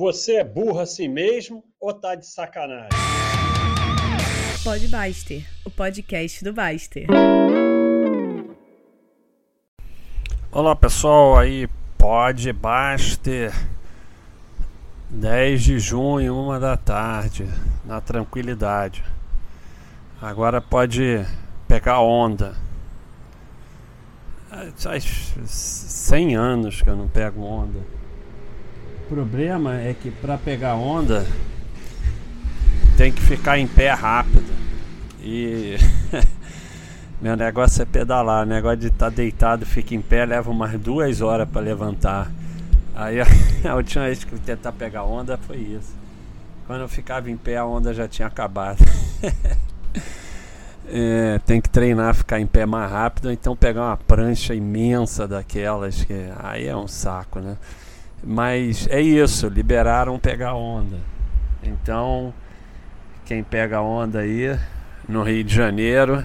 Você é burro assim mesmo ou tá de sacanagem? Pode Baster, o podcast do Baster. Olá pessoal, aí pode Baster. 10 de junho, uma da tarde, na tranquilidade. Agora pode pegar onda. Faz 100 anos que eu não pego onda problema é que para pegar onda tem que ficar em pé rápido. E meu negócio é pedalar, negócio de estar tá deitado, fica em pé, leva umas duas horas para levantar. Aí a última vez que eu tentar pegar onda foi isso. Quando eu ficava em pé, a onda já tinha acabado. é, tem que treinar ficar em pé mais rápido, ou então pegar uma prancha imensa daquelas que aí é um saco, né? Mas é isso, liberaram pegar onda. Então, quem pega onda aí no Rio de Janeiro,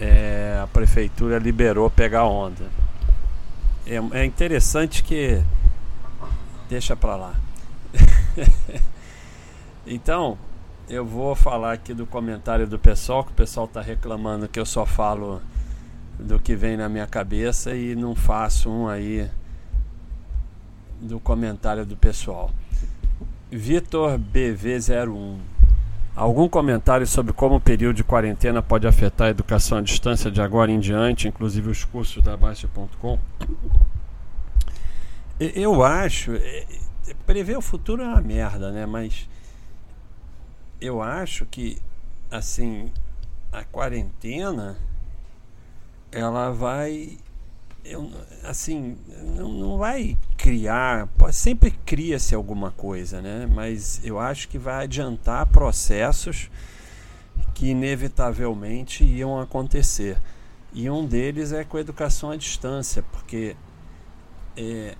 é, a prefeitura liberou pegar onda. É, é interessante que. Deixa pra lá. então, eu vou falar aqui do comentário do pessoal, que o pessoal está reclamando que eu só falo do que vem na minha cabeça e não faço um aí do comentário do pessoal. Vitor BV01. Algum comentário sobre como o período de quarentena pode afetar a educação à distância de agora em diante, inclusive os cursos da Baixa.com? Eu acho. É, é, prever o futuro é uma merda, né? Mas eu acho que, assim, a quarentena ela vai eu, assim, não, não vai criar, sempre cria-se alguma coisa, né? Mas eu acho que vai adiantar processos que inevitavelmente iam acontecer. E um deles é com a educação à distância, porque é,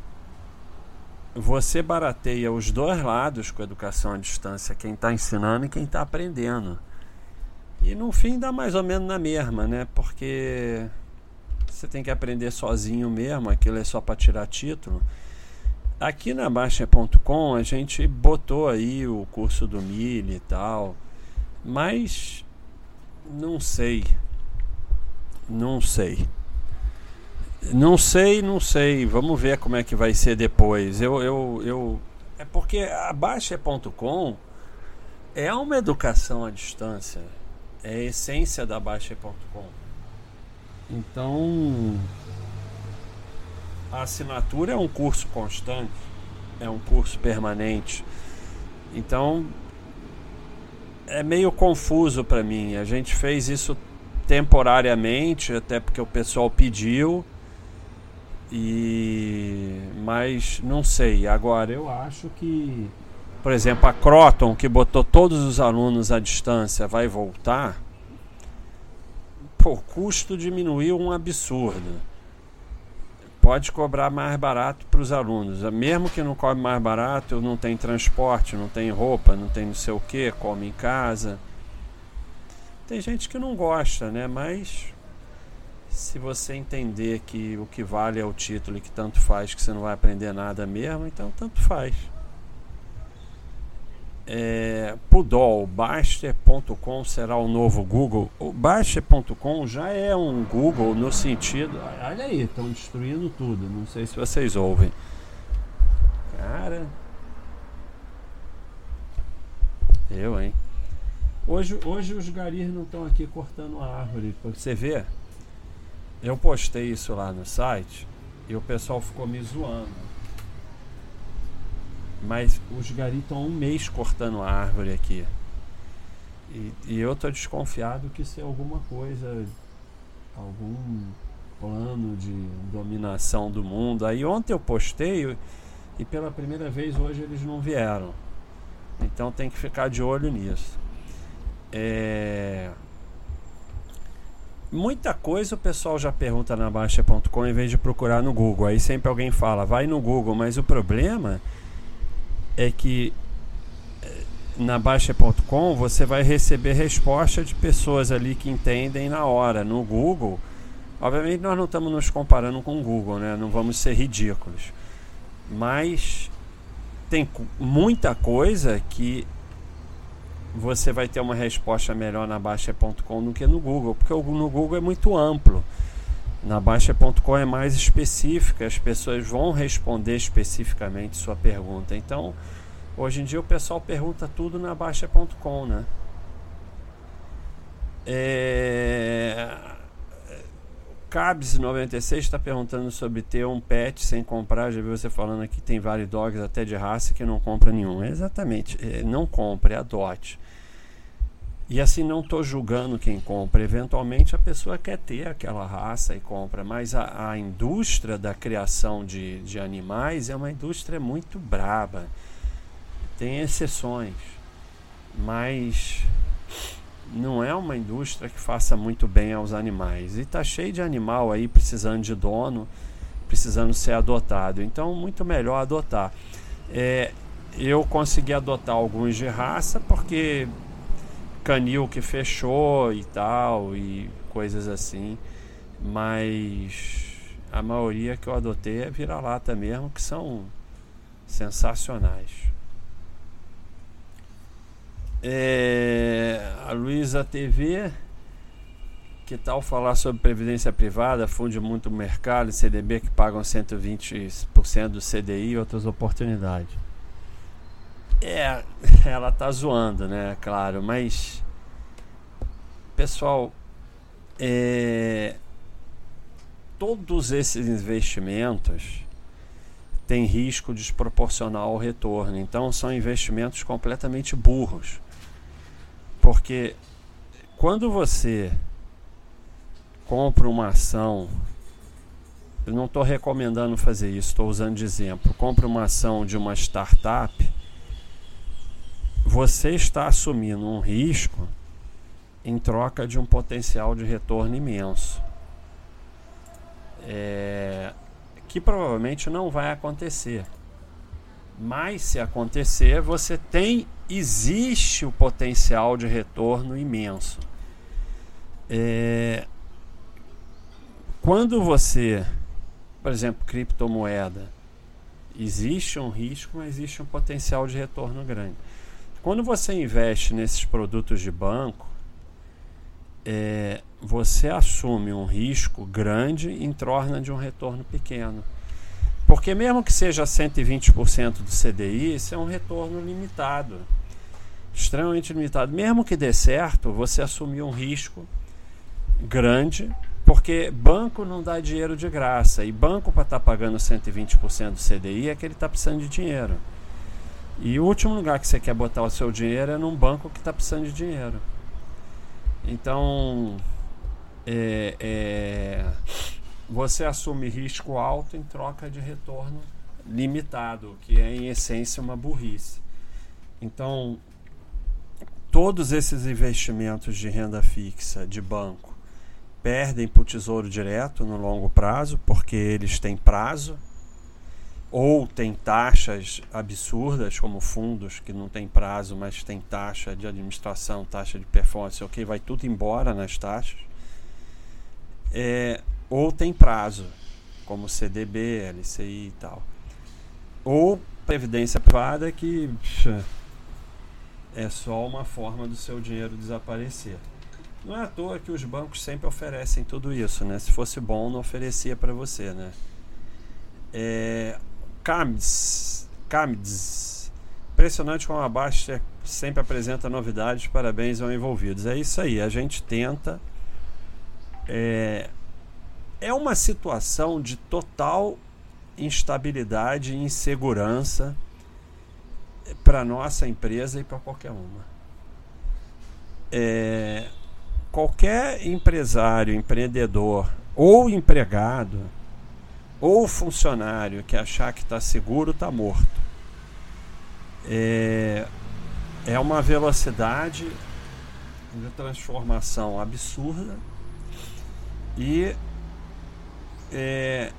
você barateia os dois lados com a educação à distância, quem está ensinando e quem está aprendendo. E no fim dá mais ou menos na mesma, né? Porque você tem que aprender sozinho mesmo, aquilo é só para tirar título. Aqui na Baixa.com a gente botou aí o curso do Mili e tal, mas não sei. Não sei. Não sei, não sei. Vamos ver como é que vai ser depois. Eu, eu, eu... É porque a Baixa.com é uma educação à distância. É a essência da Baixa.com. Então, a assinatura é um curso constante, é um curso permanente. Então, é meio confuso para mim. A gente fez isso temporariamente, até porque o pessoal pediu. E mas não sei. Agora eu acho que, por exemplo, a Croton que botou todos os alunos à distância vai voltar pô, o custo diminuiu um absurdo. Pode cobrar mais barato para os alunos. Mesmo que não cobre mais barato, não tem transporte, não tem roupa, não tem não sei o que, come em casa. Tem gente que não gosta, né? Mas se você entender que o que vale é o título e que tanto faz que você não vai aprender nada mesmo, então tanto faz é, Pudol, Baster.com será o novo Google. O Baster.com já é um Google no sentido. Olha aí, estão destruindo tudo. Não sei se vocês ouvem. Cara. Eu, hein? Hoje, hoje os garis não estão aqui cortando a árvore. Você vê? Eu postei isso lá no site e o pessoal ficou me zoando. Mas os garis estão um mês cortando a árvore aqui. E, e eu tô desconfiado que isso é alguma coisa, algum plano de dominação do mundo. Aí ontem eu postei e pela primeira vez hoje eles não vieram. Então tem que ficar de olho nisso. É... Muita coisa o pessoal já pergunta na Baixa.com em vez de procurar no Google. Aí sempre alguém fala, vai no Google, mas o problema é que eh, na Baixa.com você vai receber resposta de pessoas ali que entendem na hora. No Google, obviamente nós não estamos nos comparando com o Google, né? Não vamos ser ridículos. Mas tem muita coisa que você vai ter uma resposta melhor na Baixa.com do que no Google, porque no Google é muito amplo. Na Baixa.com é mais específica, as pessoas vão responder especificamente sua pergunta. Então, hoje em dia o pessoal pergunta tudo na Baixa.com, né? É... Cabs96 está perguntando sobre ter um pet sem comprar. Já vi você falando aqui tem vários dogs até de raça que não compra nenhum. É exatamente, é, não compre, adote. E assim não estou julgando quem compra. Eventualmente a pessoa quer ter aquela raça e compra, mas a, a indústria da criação de, de animais é uma indústria muito braba. Tem exceções, mas não é uma indústria que faça muito bem aos animais. E está cheio de animal aí precisando de dono, precisando ser adotado. Então, muito melhor adotar. É, eu consegui adotar alguns de raça porque canil que fechou e tal, e coisas assim. Mas a maioria que eu adotei é vira-lata mesmo, que são sensacionais. É, a Luísa TV, que tal falar sobre previdência privada, funde muito mercado, CDB que pagam 120% do CDI e outras oportunidades? É, ela tá zoando, né? Claro, mas pessoal, é, todos esses investimentos têm risco desproporcional ao retorno. Então são investimentos completamente burros. Porque quando você compra uma ação, eu não estou recomendando fazer isso, estou usando de exemplo. Compra uma ação de uma startup você está assumindo um risco em troca de um potencial de retorno imenso. É, que provavelmente não vai acontecer. Mas se acontecer, você tem existe o potencial de retorno imenso. É, quando você, por exemplo, criptomoeda, existe um risco, mas existe um potencial de retorno grande. Quando você investe nesses produtos de banco, é, você assume um risco grande em torno de um retorno pequeno. Porque mesmo que seja 120% do CDI, isso é um retorno limitado. Extremamente limitado. Mesmo que dê certo, você assumiu um risco grande, porque banco não dá dinheiro de graça. E banco para estar tá pagando 120% do CDI é que ele está precisando de dinheiro. E o último lugar que você quer botar o seu dinheiro é num banco que está precisando de dinheiro. Então, é, é, você assume risco alto em troca de retorno limitado, que é em essência uma burrice. Então, todos esses investimentos de renda fixa de banco perdem para o tesouro direto no longo prazo, porque eles têm prazo ou tem taxas absurdas, como fundos que não tem prazo, mas tem taxa de administração, taxa de performance, ok, vai tudo embora nas taxas. É, ou tem prazo, como CDB, LCI e tal. Ou previdência privada que é só uma forma do seu dinheiro desaparecer. Não é à toa que os bancos sempre oferecem tudo isso, né? Se fosse bom, não oferecia para você, né? É, Camids. Camids. Impressionante como a Baixa sempre apresenta novidades. Parabéns aos envolvidos. É isso aí. A gente tenta. É, é uma situação de total instabilidade e insegurança para nossa empresa e para qualquer uma. É, qualquer empresário, empreendedor ou empregado ou funcionário que achar que está seguro está morto. É, é uma velocidade de transformação absurda e é,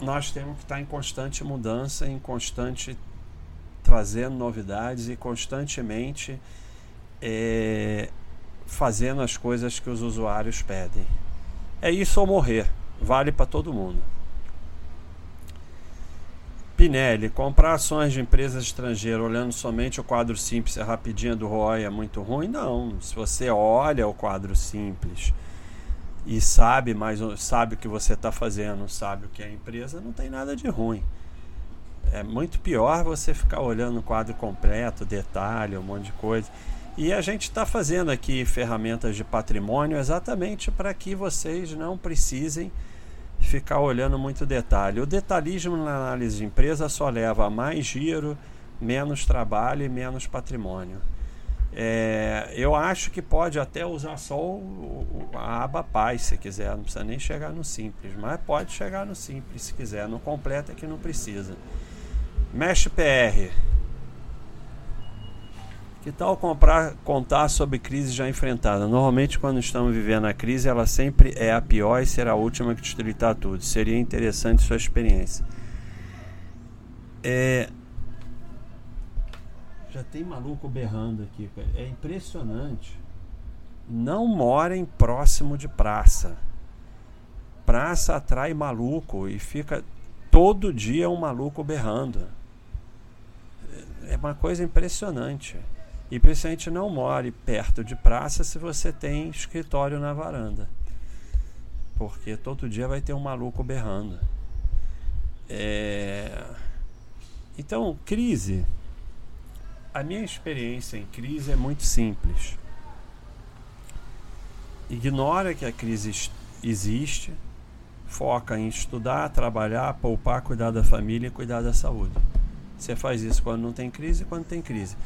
nós temos que estar em constante mudança, em constante trazendo novidades e constantemente é, fazendo as coisas que os usuários pedem. É isso ou morrer, vale para todo mundo. Pinelli, comprar ações de empresas estrangeiras olhando somente o quadro simples e rapidinho do ROI é muito ruim? Não. Se você olha o quadro simples e sabe mais sabe o que você está fazendo, sabe o que é a empresa, não tem nada de ruim. É muito pior você ficar olhando o quadro completo, detalhe, um monte de coisa. E a gente está fazendo aqui ferramentas de patrimônio exatamente para que vocês não precisem ficar olhando muito detalhe. O detalhismo na análise de empresa só leva a mais giro, menos trabalho e menos patrimônio. É, eu acho que pode até usar só o, a aba paz se quiser, não precisa nem chegar no simples, mas pode chegar no simples se quiser, no completo é que não precisa. Mesh PR. Que tal comprar, contar sobre crise já enfrentada? Normalmente, quando estamos vivendo a crise, ela sempre é a pior e será a última que destruirá tudo. Seria interessante sua experiência. É... Já tem maluco berrando aqui. É impressionante. Não morem próximo de praça. Praça atrai maluco e fica todo dia um maluco berrando. É uma coisa impressionante. E principalmente não more perto de praça se você tem escritório na varanda. Porque todo dia vai ter um maluco berrando. É... Então, crise. A minha experiência em crise é muito simples. Ignora que a crise existe, foca em estudar, trabalhar, poupar, cuidar da família e cuidar da saúde. Você faz isso quando não tem crise e quando tem crise.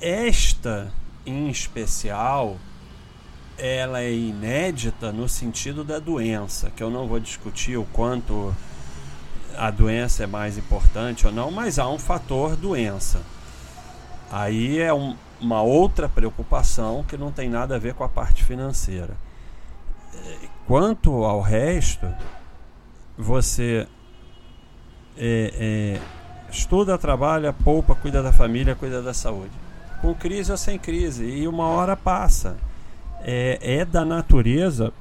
Esta, em especial, ela é inédita no sentido da doença, que eu não vou discutir o quanto a doença é mais importante ou não, mas há um fator doença. Aí é um, uma outra preocupação que não tem nada a ver com a parte financeira. Quanto ao resto, você é, é, estuda, trabalha, poupa, cuida da família, cuida da saúde com crise ou sem crise, e uma hora passa. É, é da natureza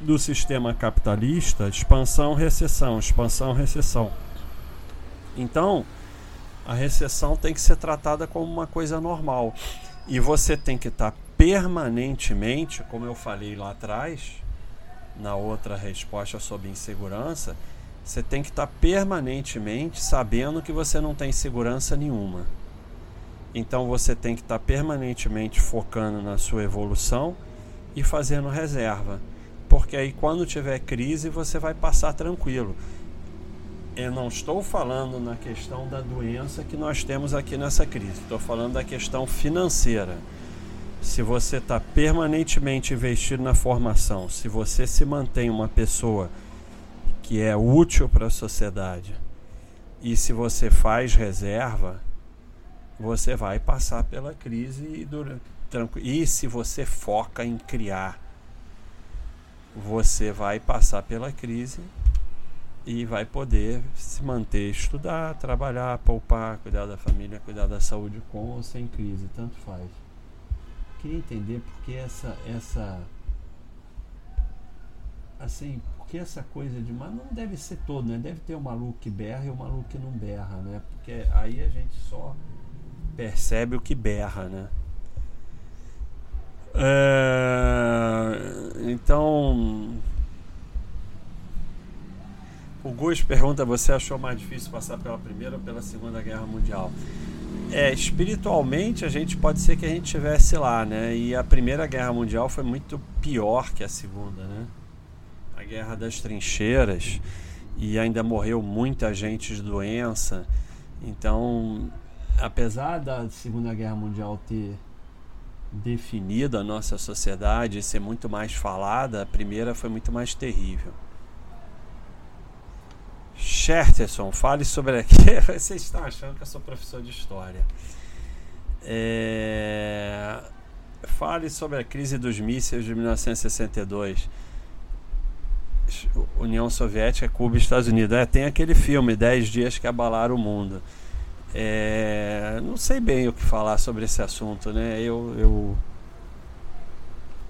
do sistema capitalista expansão, recessão, expansão, recessão. Então, a recessão tem que ser tratada como uma coisa normal. E você tem que estar permanentemente, como eu falei lá atrás, na outra resposta sobre insegurança, você tem que estar permanentemente sabendo que você não tem segurança nenhuma. Então você tem que estar permanentemente focando na sua evolução e fazendo reserva. Porque aí quando tiver crise você vai passar tranquilo. Eu não estou falando na questão da doença que nós temos aqui nessa crise, estou falando da questão financeira. Se você está permanentemente investido na formação, se você se mantém uma pessoa que é útil para a sociedade e se você faz reserva, você vai passar pela crise e, durante, e se você foca em criar, você vai passar pela crise e vai poder se manter, estudar, trabalhar, poupar, cuidar da família, cuidar da saúde com ou sem crise, tanto faz. Queria entender porque essa essa assim, porque essa coisa de mas não deve ser todo, né? Deve ter o maluco que berra e o maluco que não berra, né? Porque aí a gente só percebe o que berra, né? É, então, o Gus pergunta: você achou mais difícil passar pela Primeira ou pela Segunda Guerra Mundial? É, espiritualmente a gente pode ser que a gente estivesse lá, né? E a Primeira Guerra Mundial foi muito pior que a Segunda, né? A Guerra das Trincheiras e ainda morreu muita gente de doença. Então, apesar da Segunda Guerra Mundial ter definido a nossa sociedade e ser muito mais falada, a primeira foi muito mais terrível. Cherterson, fale sobre aqui. Vocês estão achando que eu sou professor de história. É... Fale sobre a crise dos mísseis de 1962. União Soviética, Cuba e Estados Unidos. É, tem aquele filme, 10 dias que abalaram o mundo. É, não sei bem o que falar sobre esse assunto, né? Eu, eu,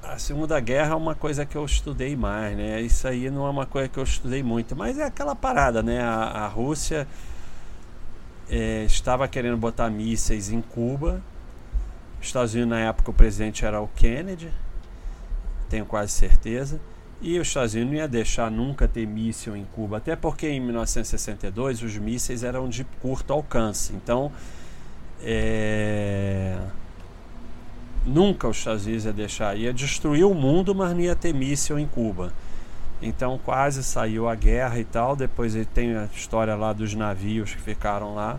a Segunda Guerra é uma coisa que eu estudei mais, né? Isso aí não é uma coisa que eu estudei muito, mas é aquela parada, né? A, a Rússia é, estava querendo botar mísseis em Cuba. Estados Unidos, na época, o presidente era o Kennedy, tenho quase certeza. E os Estados Unidos não ia deixar nunca ter míssil em Cuba, até porque em 1962 os mísseis eram de curto alcance. Então, é... nunca os Estados Unidos ia deixar, ia destruir o mundo, mas não ia ter míssil em Cuba. Então quase saiu a guerra e tal. Depois ele tem a história lá dos navios que ficaram lá.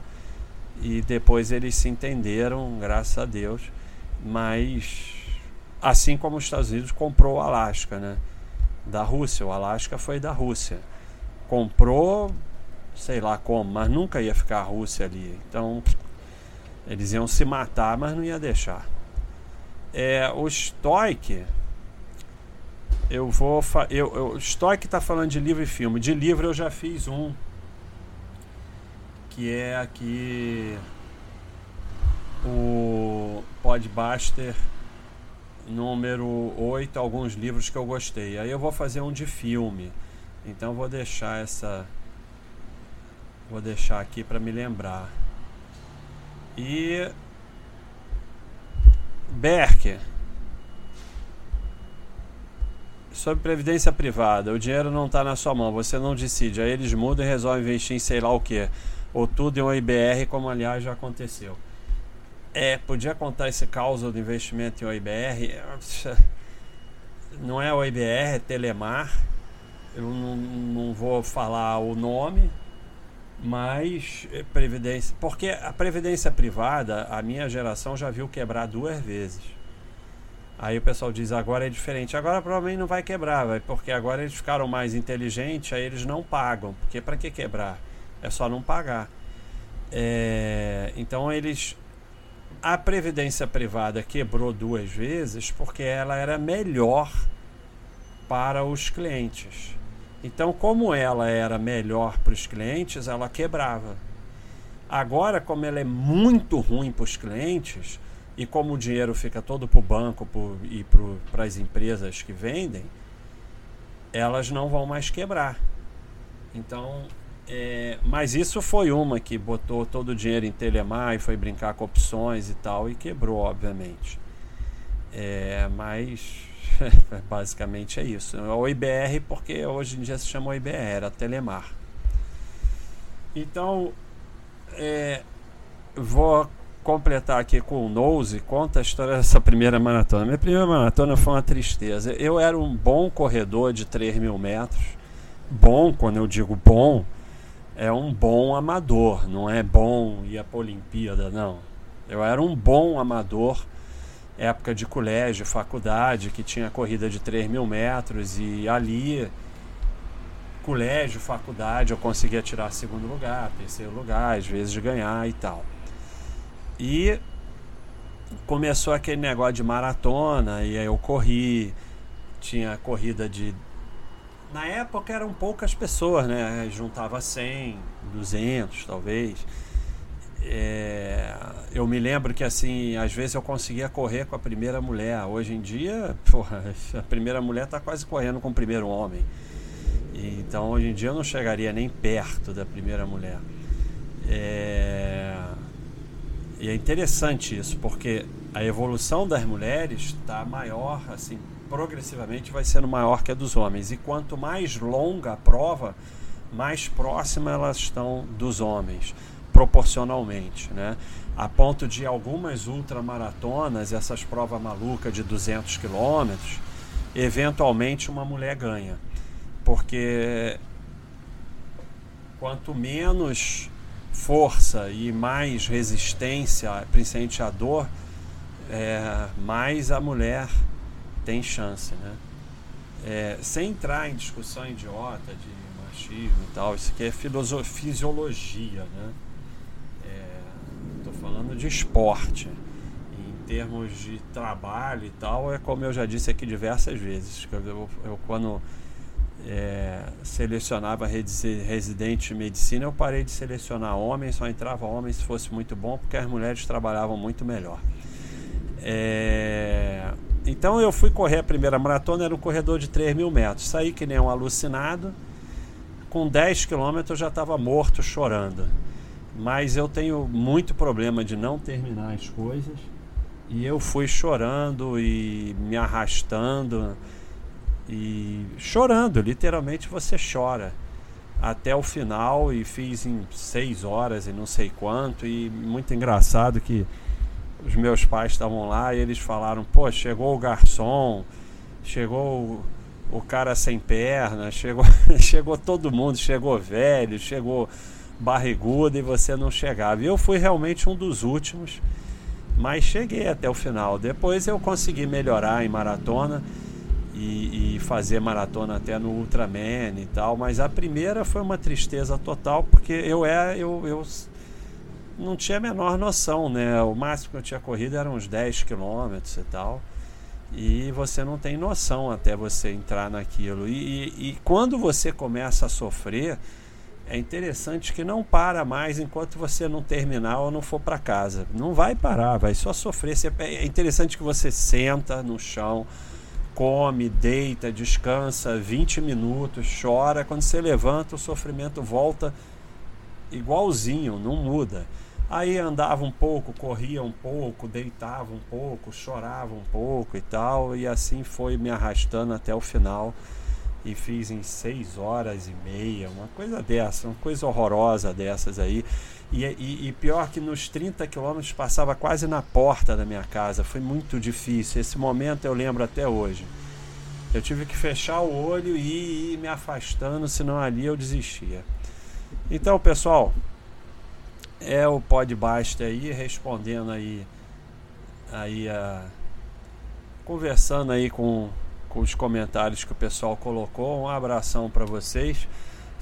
E depois eles se entenderam, graças a Deus. Mas assim como os Estados Unidos comprou o Alasca, né? Da Rússia. O Alasca foi da Rússia. Comprou, sei lá como, mas nunca ia ficar a Rússia ali. Então eles iam se matar, mas não ia deixar. É, o Stoic eu vou. Eu, eu, Stoic está falando de livro e filme. De livro eu já fiz um. Que é aqui. O Podbuster número 8, alguns livros que eu gostei. Aí eu vou fazer um de filme. Então vou deixar essa. Vou deixar aqui para me lembrar. E. Berker Sobre previdência privada, o dinheiro não está na sua mão, você não decide. Aí eles mudam e resolvem investir em sei lá o que. Ou tudo em um IBR, como aliás já aconteceu. É, podia contar esse caos do investimento em OIBR. Não é OIBR, é Telemar. Eu não, não vou falar o nome, mas é previdência. Porque a previdência privada, a minha geração já viu quebrar duas vezes. Aí o pessoal diz agora é diferente. Agora provavelmente não vai quebrar, vai, porque agora eles ficaram mais inteligentes, aí eles não pagam. Porque para que quebrar? É só não pagar. É, então eles a previdência privada quebrou duas vezes porque ela era melhor para os clientes. Então, como ela era melhor para os clientes, ela quebrava. Agora, como ela é muito ruim para os clientes, e como o dinheiro fica todo para o banco pro, e para as empresas que vendem, elas não vão mais quebrar. Então, é, mas isso foi uma que botou todo o dinheiro em Telemar e foi brincar com opções e tal e quebrou, obviamente. É, mas basicamente é isso. É o IBR porque hoje em dia se chama IBR, era Telemar. Então, é, vou completar aqui com o Nose, conta a história dessa primeira maratona. Minha primeira maratona foi uma tristeza. Eu era um bom corredor de 3 mil metros. Bom, quando eu digo bom, é um bom amador, não é bom ir para a Olimpíada, não. Eu era um bom amador, época de colégio, faculdade, que tinha corrida de 3 mil metros e ali, colégio, faculdade, eu conseguia tirar segundo lugar, terceiro lugar, às vezes ganhar e tal. E começou aquele negócio de maratona, e aí eu corri, tinha corrida de. Na época eram poucas pessoas, né? Juntava 100, 200 talvez. É... eu me lembro que assim, às vezes eu conseguia correr com a primeira mulher. Hoje em dia, porra, a primeira mulher está quase correndo com o primeiro homem. Então hoje em dia eu não chegaria nem perto da primeira mulher. É... E é interessante isso, porque a evolução das mulheres está maior, assim, progressivamente vai sendo maior que a dos homens. E quanto mais longa a prova, mais próxima elas estão dos homens, proporcionalmente, né? A ponto de algumas ultramaratonas, essas provas malucas de 200 quilômetros, eventualmente uma mulher ganha. Porque quanto menos força e mais resistência, principalmente à dor, é, mais a mulher tem chance, né? É, sem entrar em discussão idiota de machismo e tal, isso aqui é fisiologia, né? Estou é, falando de esporte. Em termos de trabalho e tal, é como eu já disse aqui diversas vezes. Eu, eu quando é, selecionava residente de medicina, eu parei de selecionar homens, só entrava homens se fosse muito bom, porque as mulheres trabalhavam muito melhor. É, então eu fui correr a primeira maratona, era um corredor de 3 mil metros. Saí que nem um alucinado, com 10 quilômetros eu já estava morto, chorando. mas eu tenho muito problema de não terminar as coisas. E eu fui chorando e me arrastando e chorando, literalmente você chora até o final e fiz em seis horas e não sei quanto e muito engraçado que os meus pais estavam lá e eles falaram, pô, chegou o garçom, chegou o, o cara sem perna, chegou, chegou todo mundo, chegou velho, chegou barrigudo e você não chegava. E eu fui realmente um dos últimos mas cheguei até o final. Depois eu consegui melhorar em maratona e, e, fazer maratona até no Ultraman e tal. Mas a primeira foi uma tristeza total, porque eu, é, eu, eu não tinha a menor noção, né? O máximo que eu tinha corrido eram uns 10 quilômetros e tal. E você não tem noção até você entrar naquilo. E, e, e quando você começa a sofrer é interessante que não para mais enquanto você não terminar ou não for para casa. Não vai parar, vai só sofrer. É interessante que você senta no chão, come, deita, descansa 20 minutos, chora. Quando você levanta, o sofrimento volta igualzinho, não muda. Aí andava um pouco, corria um pouco, deitava um pouco, chorava um pouco e tal, e assim foi me arrastando até o final e fiz em seis horas e meia, uma coisa dessa, uma coisa horrorosa dessas aí. E, e, e, pior que nos 30 quilômetros passava quase na porta da minha casa. Foi muito difícil. Esse momento eu lembro até hoje. Eu tive que fechar o olho e ir me afastando, senão ali eu desistia. Então, pessoal, é o Pod Basta aí, respondendo aí, aí a, conversando aí com com os comentários que o pessoal colocou. Um abração para vocês,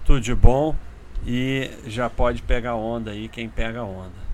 tudo de bom e já pode pegar onda aí quem pega onda.